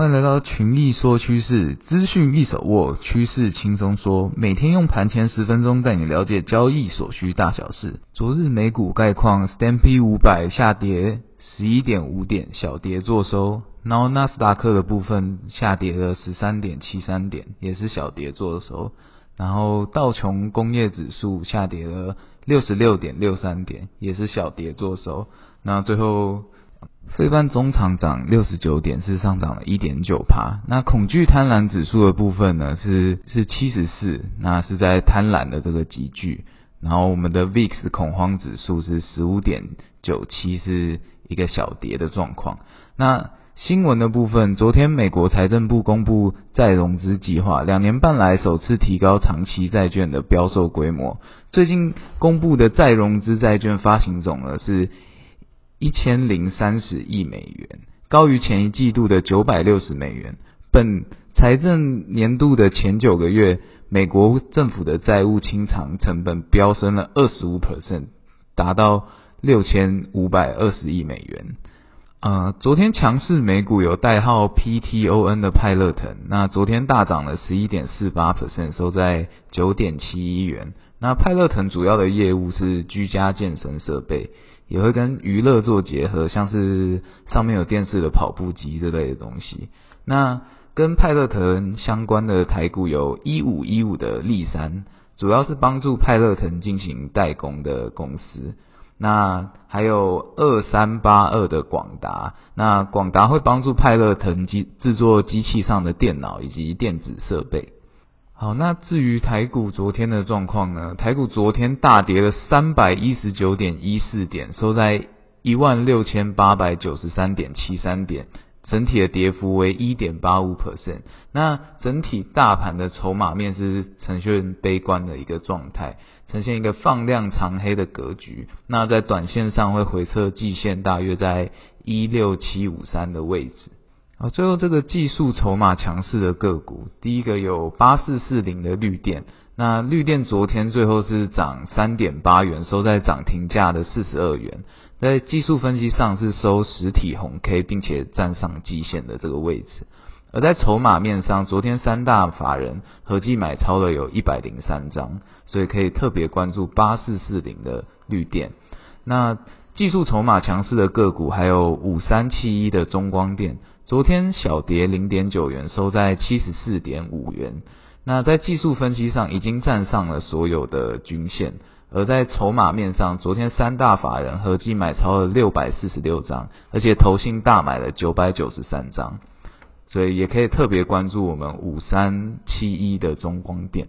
欢迎来到群益说趋势，资讯一手握，趋势轻松说。每天用盘前十分钟带你了解交易所需大小事。昨日美股概况，S&P 五百下跌十一点五点，小跌作收。然后纳斯达克的部分下跌了十三点七三点，也是小跌作收。然后道琼工业指数下跌了六十六点六三点，也是小跌作收。那最后。非半中场涨六十九点，是上涨了一点九趴。那恐惧贪婪指数的部分呢，是是七十四，那是在贪婪的这个级距。然后我们的 VIX 恐慌指数是十五点九七，是一个小跌的状况。那新闻的部分，昨天美国财政部公布再融资计划，两年半来首次提高长期债券的标售规模。最近公布的再融资债券发行总额是。一千零三十亿美元，高于前一季度的九百六十美元。本财政年度的前九个月，美国政府的债务清偿成本飙升了二十五 percent，达到六千五百二十亿美元。呃，昨天强势美股有代号 PTON 的派乐腾，那昨天大涨了十一点四八 percent，收在九点七一元。那派乐腾主要的业务是居家健身设备。也会跟娱乐做结合，像是上面有电视的跑步机这类的东西。那跟派乐腾相关的台股有一五一五的力山，主要是帮助派乐腾进行代工的公司。那还有二三八二的广达，那广达会帮助派乐腾机制作机器上的电脑以及电子设备。好，那至于台股昨天的状况呢？台股昨天大跌了三百一十九点一四点，收在一万六千八百九十三点七三点，整体的跌幅为一点八五 percent。那整体大盘的筹码面是呈现悲观的一个状态，呈现一个放量长黑的格局。那在短线上会回测季线，大约在一六七五三的位置。啊，最后这个技术筹码强势的个股，第一个有八四四零的绿电，那绿电昨天最后是涨三点八元，收在涨停价的四十二元，在技术分析上是收实体红 K，并且站上季线的这个位置。而在筹码面上，昨天三大法人合计买超了有一百零三张，所以可以特别关注八四四零的绿电。那技术筹码强势的个股还有五三七一的中光电。昨天小跌零点九元，收在七十四点五元。那在技术分析上已经站上了所有的均线，而在筹码面上，昨天三大法人合计买超了六百四十六张，而且投信大买了九百九十三张，所以也可以特别关注我们五三七一的中光电。